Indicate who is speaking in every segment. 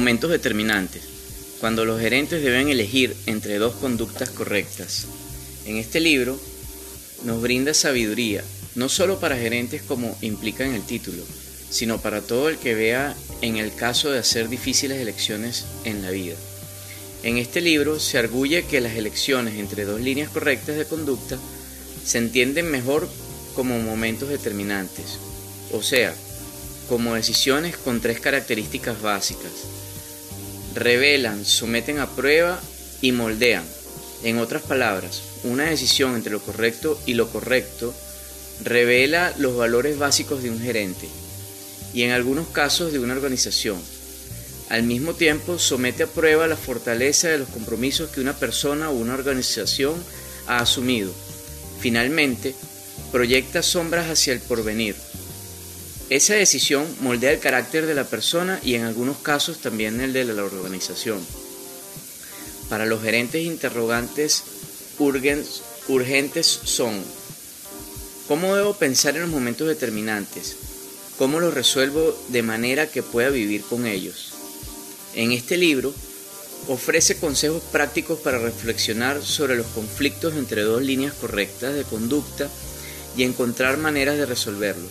Speaker 1: Momentos determinantes. Cuando los gerentes deben elegir entre dos conductas correctas. En este libro nos brinda sabiduría, no solo para gerentes como implica en el título, sino para todo el que vea en el caso de hacer difíciles elecciones en la vida. En este libro se arguye que las elecciones entre dos líneas correctas de conducta se entienden mejor como momentos determinantes, o sea, como decisiones con tres características básicas revelan, someten a prueba y moldean. En otras palabras, una decisión entre lo correcto y lo correcto revela los valores básicos de un gerente y en algunos casos de una organización. Al mismo tiempo, somete a prueba la fortaleza de los compromisos que una persona o una organización ha asumido. Finalmente, proyecta sombras hacia el porvenir, esa decisión moldea el carácter de la persona y en algunos casos también el de la organización. Para los gerentes interrogantes urgentes son, ¿cómo debo pensar en los momentos determinantes? ¿Cómo los resuelvo de manera que pueda vivir con ellos? En este libro ofrece consejos prácticos para reflexionar sobre los conflictos entre dos líneas correctas de conducta y encontrar maneras de resolverlos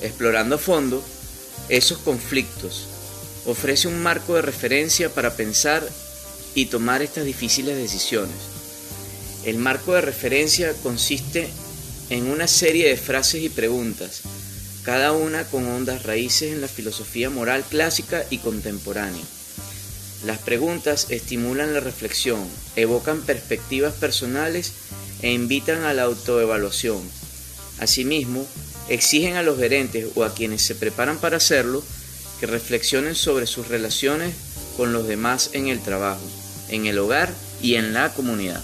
Speaker 1: explorando a fondo esos conflictos. Ofrece un marco de referencia para pensar y tomar estas difíciles decisiones. El marco de referencia consiste en una serie de frases y preguntas, cada una con hondas raíces en la filosofía moral clásica y contemporánea. Las preguntas estimulan la reflexión, evocan perspectivas personales e invitan a la autoevaluación. Asimismo, exigen a los gerentes o a quienes se preparan para hacerlo que reflexionen sobre sus relaciones con los demás en el trabajo, en el hogar y en la comunidad.